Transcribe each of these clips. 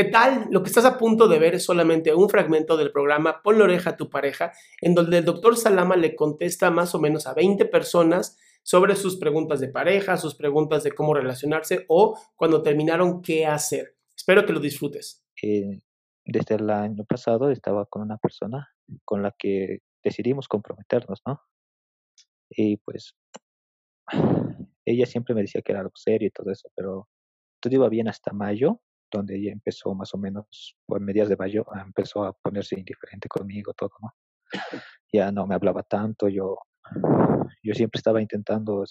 ¿Qué tal? Lo que estás a punto de ver es solamente un fragmento del programa Pon la oreja a tu pareja, en donde el doctor Salama le contesta más o menos a 20 personas sobre sus preguntas de pareja, sus preguntas de cómo relacionarse o cuando terminaron qué hacer. Espero que lo disfrutes. Eh, desde el año pasado estaba con una persona con la que decidimos comprometernos, ¿no? Y pues ella siempre me decía que era algo serio y todo eso, pero todo iba bien hasta mayo, donde ella empezó más o menos, por medias de mayo, empezó a ponerse indiferente conmigo, todo, ¿no? Ya no me hablaba tanto, yo, yo siempre estaba intentando,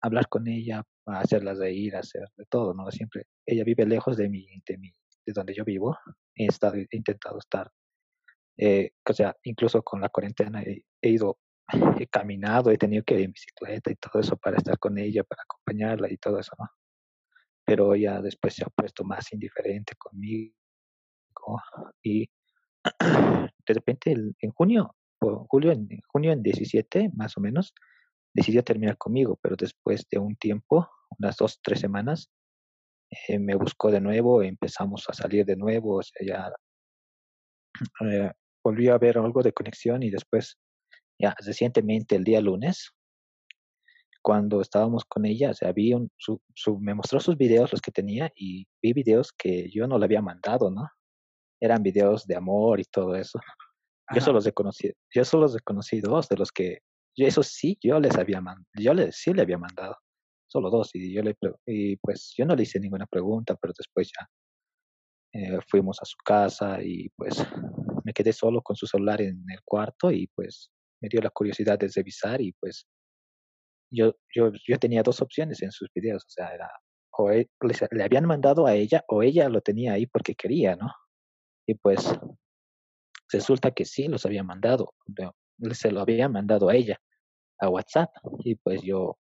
hablar con ella, hacerla reír, hacer de todo, ¿no? Siempre, ella vive lejos de mí, de mí, de donde yo vivo, he, estado, he intentado estar, eh, o sea, incluso con la cuarentena he, ido, he caminado, he tenido que ir en bicicleta y todo eso para estar con ella, para acompañarla y todo eso, ¿no? Pero ella después se ha puesto más indiferente conmigo y de repente en junio, julio, en junio en 17 más o menos, decidió terminar conmigo, pero después de un tiempo, unas dos, tres semanas, eh, me buscó de nuevo, empezamos a salir de nuevo, o sea, ya eh, volvió a haber algo de conexión y después, ya recientemente, el día lunes, cuando estábamos con ella, o sea, vi un, su, me mostró sus videos, los que tenía, y vi videos que yo no le había mandado, ¿no? Eran videos de amor y todo eso. Yo solo, los conocido, yo solo los he conocido dos de los que, eso sí, yo les había mandado, yo les, sí le había mandado solo dos, y yo le y pues yo no le hice ninguna pregunta, pero después ya eh, fuimos a su casa y pues me quedé solo con su celular en el cuarto y pues me dio la curiosidad de revisar y pues yo, yo, yo tenía dos opciones en sus videos, o sea, o e, le habían mandado a ella o ella lo tenía ahí porque quería, ¿no? Y pues resulta que sí los había mandado, se lo había mandado a ella, a WhatsApp, y pues yo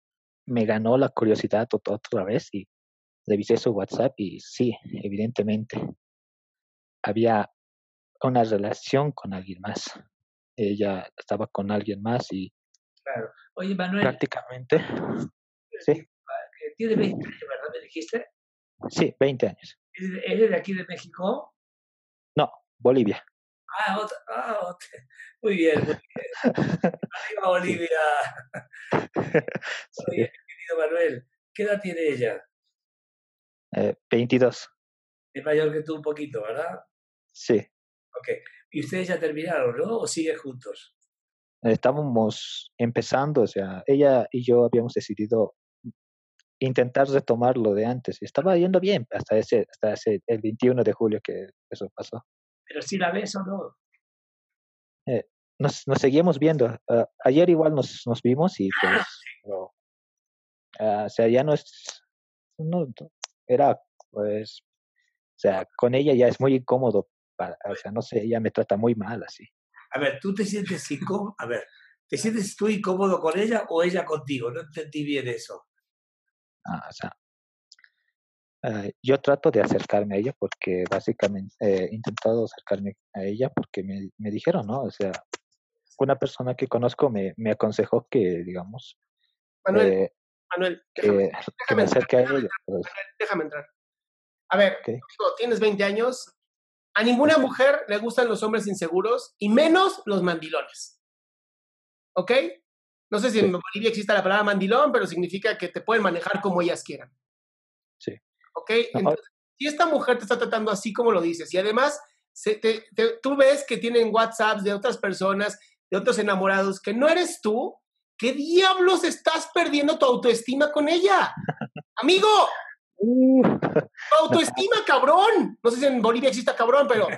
me ganó la curiosidad otra vez y revisé su WhatsApp y sí, evidentemente había una relación con alguien más. Ella estaba con alguien más y claro. Oye, Manuel. Prácticamente. Sí. Tiene 20 años, ¿verdad? ¿Me dijiste? Sí, 20 años. ¿Eres de aquí de México? No, Bolivia. Ah, otra, ah otra. muy bien, muy bien. Arriba Bolivia. Oye, querido Manuel, ¿qué edad tiene ella? Eh, 22. Es mayor que tú un poquito, ¿verdad? Sí. Ok. ¿Y ustedes ya terminaron, no? ¿O siguen juntos? Estábamos empezando, o sea, ella y yo habíamos decidido intentar retomar lo de antes. Y estaba yendo bien hasta ese, hasta ese, el 21 de julio que eso pasó. ¿Pero si la ves o no? Eh, nos, nos seguimos viendo. Uh, ayer igual nos, nos vimos y pues, uh, o sea, ya no es, no, era pues, o sea, con ella ya es muy incómodo, para, o sea, no sé, ella me trata muy mal así. A ver, ¿tú te sientes incómodo? A ver, ¿te sientes tú incómodo con ella o ella contigo? No entendí bien eso. Ah, o sea, uh, yo trato de acercarme a ella porque básicamente eh, he intentado acercarme a ella porque me, me, dijeron, ¿no? O sea, una persona que conozco me, me aconsejó que, digamos, Manuel, eh, Manuel, déjame, que, me acerque a ella. Pues. Déjame entrar. A ver, tienes 20 años, a ninguna mujer le gustan los hombres inseguros y menos los mandilones. ¿Ok? No sé si en Bolivia existe la palabra mandilón, pero significa que te pueden manejar como ellas quieran. Sí. ¿Ok? Entonces, si esta mujer te está tratando así como lo dices y además tú ves que tienen WhatsApps de otras personas, de otros enamorados, que no eres tú, ¿qué diablos estás perdiendo tu autoestima con ella? Amigo, uh. tu autoestima, cabrón. No sé si en Bolivia existe cabrón, pero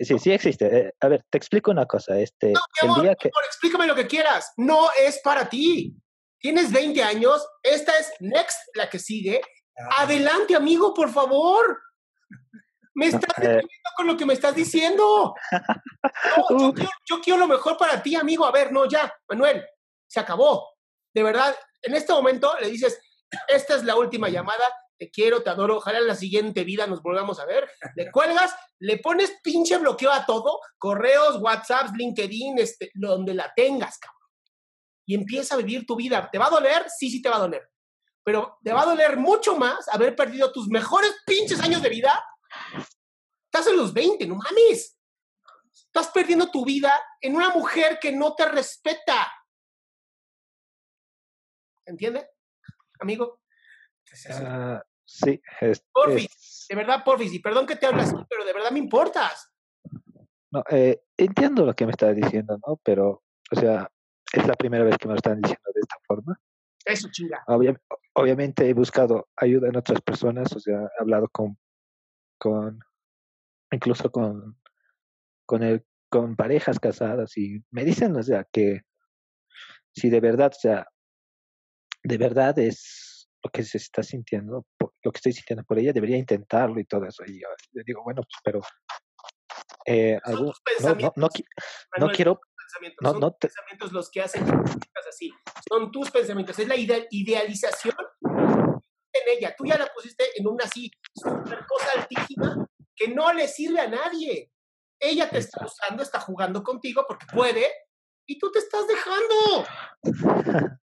Sí, sí existe. Eh, a ver, te explico una cosa. Este, no, el día que... explícame lo que quieras. No es para ti. Tienes 20 años. Esta es Next, la que sigue. Ah. Adelante, amigo, por favor. Me estás eh... con lo que me estás diciendo. No, yo, quiero, yo quiero lo mejor para ti, amigo. A ver, no, ya, Manuel, se acabó. De verdad, en este momento le dices, esta es la última llamada, te quiero, te adoro, ojalá en la siguiente vida nos volvamos a ver. Le cuelgas, le pones pinche bloqueo a todo, correos, WhatsApps, LinkedIn, este, donde la tengas, cabrón. Y empieza a vivir tu vida. ¿Te va a doler? Sí, sí te va a doler. pero te va a doler mucho más haber perdido tus mejores pinches años de vida. Estás en los 20, no mames. Estás perdiendo tu vida en una mujer que no te respeta. ¿Entiende, amigo? Uh, sí. Es, porfis, es... de verdad, porfis, y perdón que te hable así, pero de verdad me importas. No, eh, entiendo lo que me estás diciendo, ¿no? Pero, o sea, es la primera vez que me lo están diciendo de esta forma. Eso, chinga. Obvia, obviamente he buscado ayuda en otras personas, o sea, he hablado con, con incluso con, con, el, con parejas casadas y me dicen, o sea, que si de verdad, o sea, de verdad es lo que se está sintiendo, lo que estoy sintiendo por ella, debería intentarlo y todo eso. Y yo, yo digo, bueno, pues, pero eh, algún, no, no, no, no, quiero pensamientos. No, son no te... pensamientos los que hacen así. Son tus pensamientos. Es la ide idealización en ella. Tú ya la pusiste en una así super cosa altísima que no le sirve a nadie. Ella te está usando, está jugando contigo porque puede y tú te estás dejando.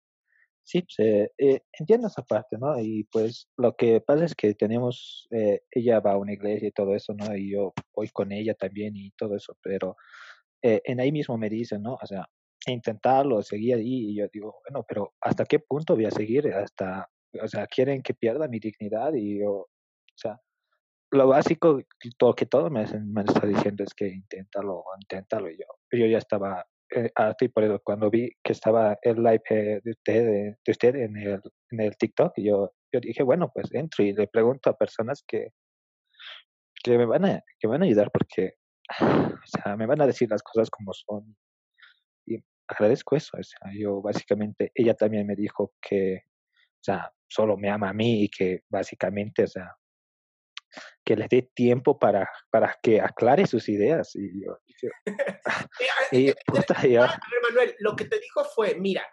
Sí, pues, eh, eh, entiendo esa parte, ¿no? Y pues lo que pasa es que tenemos, eh, ella va a una iglesia y todo eso, ¿no? Y yo voy con ella también y todo eso, pero eh, en ahí mismo me dicen, ¿no? O sea, intentarlo, seguir ahí, y yo digo, bueno, pero ¿hasta qué punto voy a seguir? Hasta, o sea, quieren que pierda mi dignidad y yo, o sea, lo básico todo, que todo me, me está diciendo es que inténtalo, inténtalo, y yo, yo ya estaba eh, y por eso cuando vi que estaba el live eh, de usted, de, usted en el, en el TikTok, yo, yo dije, bueno, pues entro y le pregunto a personas que, que me van a, que me van a ayudar porque o sea, me van a decir las cosas como son. Y agradezco eso. O yo básicamente, ella también me dijo que, o sea, solo me ama a mí y que básicamente, o sea, que le dé tiempo para, para que aclare sus ideas. Y yo, yo y, puta, yo, a ver, Manuel, lo que te dijo fue, mira,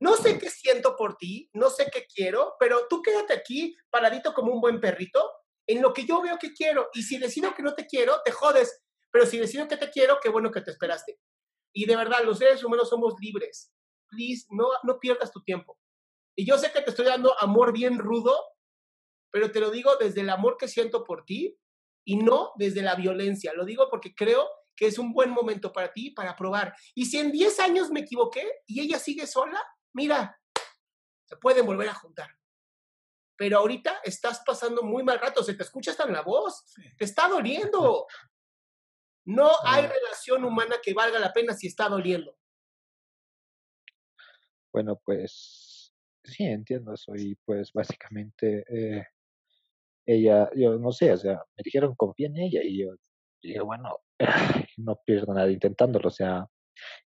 no sé qué siento por ti, no sé qué quiero, pero tú quédate aquí paradito como un buen perrito en lo que yo veo que quiero. Y si decido que no te quiero, te jodes. Pero si decido que te quiero, qué bueno que te esperaste. Y de verdad, los seres humanos somos libres. Please, no, no pierdas tu tiempo. Y yo sé que te estoy dando amor bien rudo, pero te lo digo desde el amor que siento por ti y no desde la violencia. Lo digo porque creo que es un buen momento para ti para probar. Y si en 10 años me equivoqué y ella sigue sola, mira, se pueden volver a juntar. Pero ahorita estás pasando muy mal rato, se te escucha hasta en la voz, te está doliendo. No hay relación humana que valga la pena si está doliendo. Bueno, pues sí, entiendo eso. Y pues básicamente eh, ella, yo no sé, o sea, me dijeron confía en ella y yo dije, bueno, no pierdo nada intentándolo. O sea,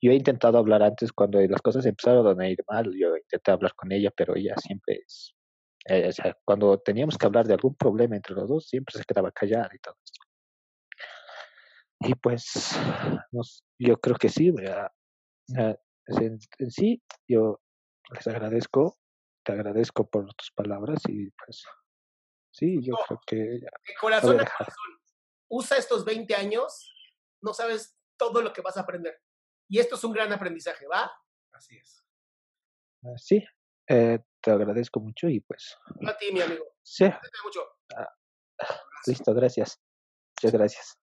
yo he intentado hablar antes cuando las cosas empezaron a ir mal. Yo intenté hablar con ella, pero ella siempre es. Eh, o sea, cuando teníamos que hablar de algún problema entre los dos, siempre se quedaba callada y todo esto. Y pues yo creo que sí, a, en, en, sí, yo les agradezco, te agradezco por tus palabras y pues sí, yo creo que... Ya, de corazón a corazón, usa estos 20 años, no sabes todo lo que vas a aprender. Y esto es un gran aprendizaje, ¿va? Así es. Uh, sí, eh, te agradezco mucho y pues... A ti, mi amigo. Sí. Mucho. Uh, listo, gracias. Muchas gracias.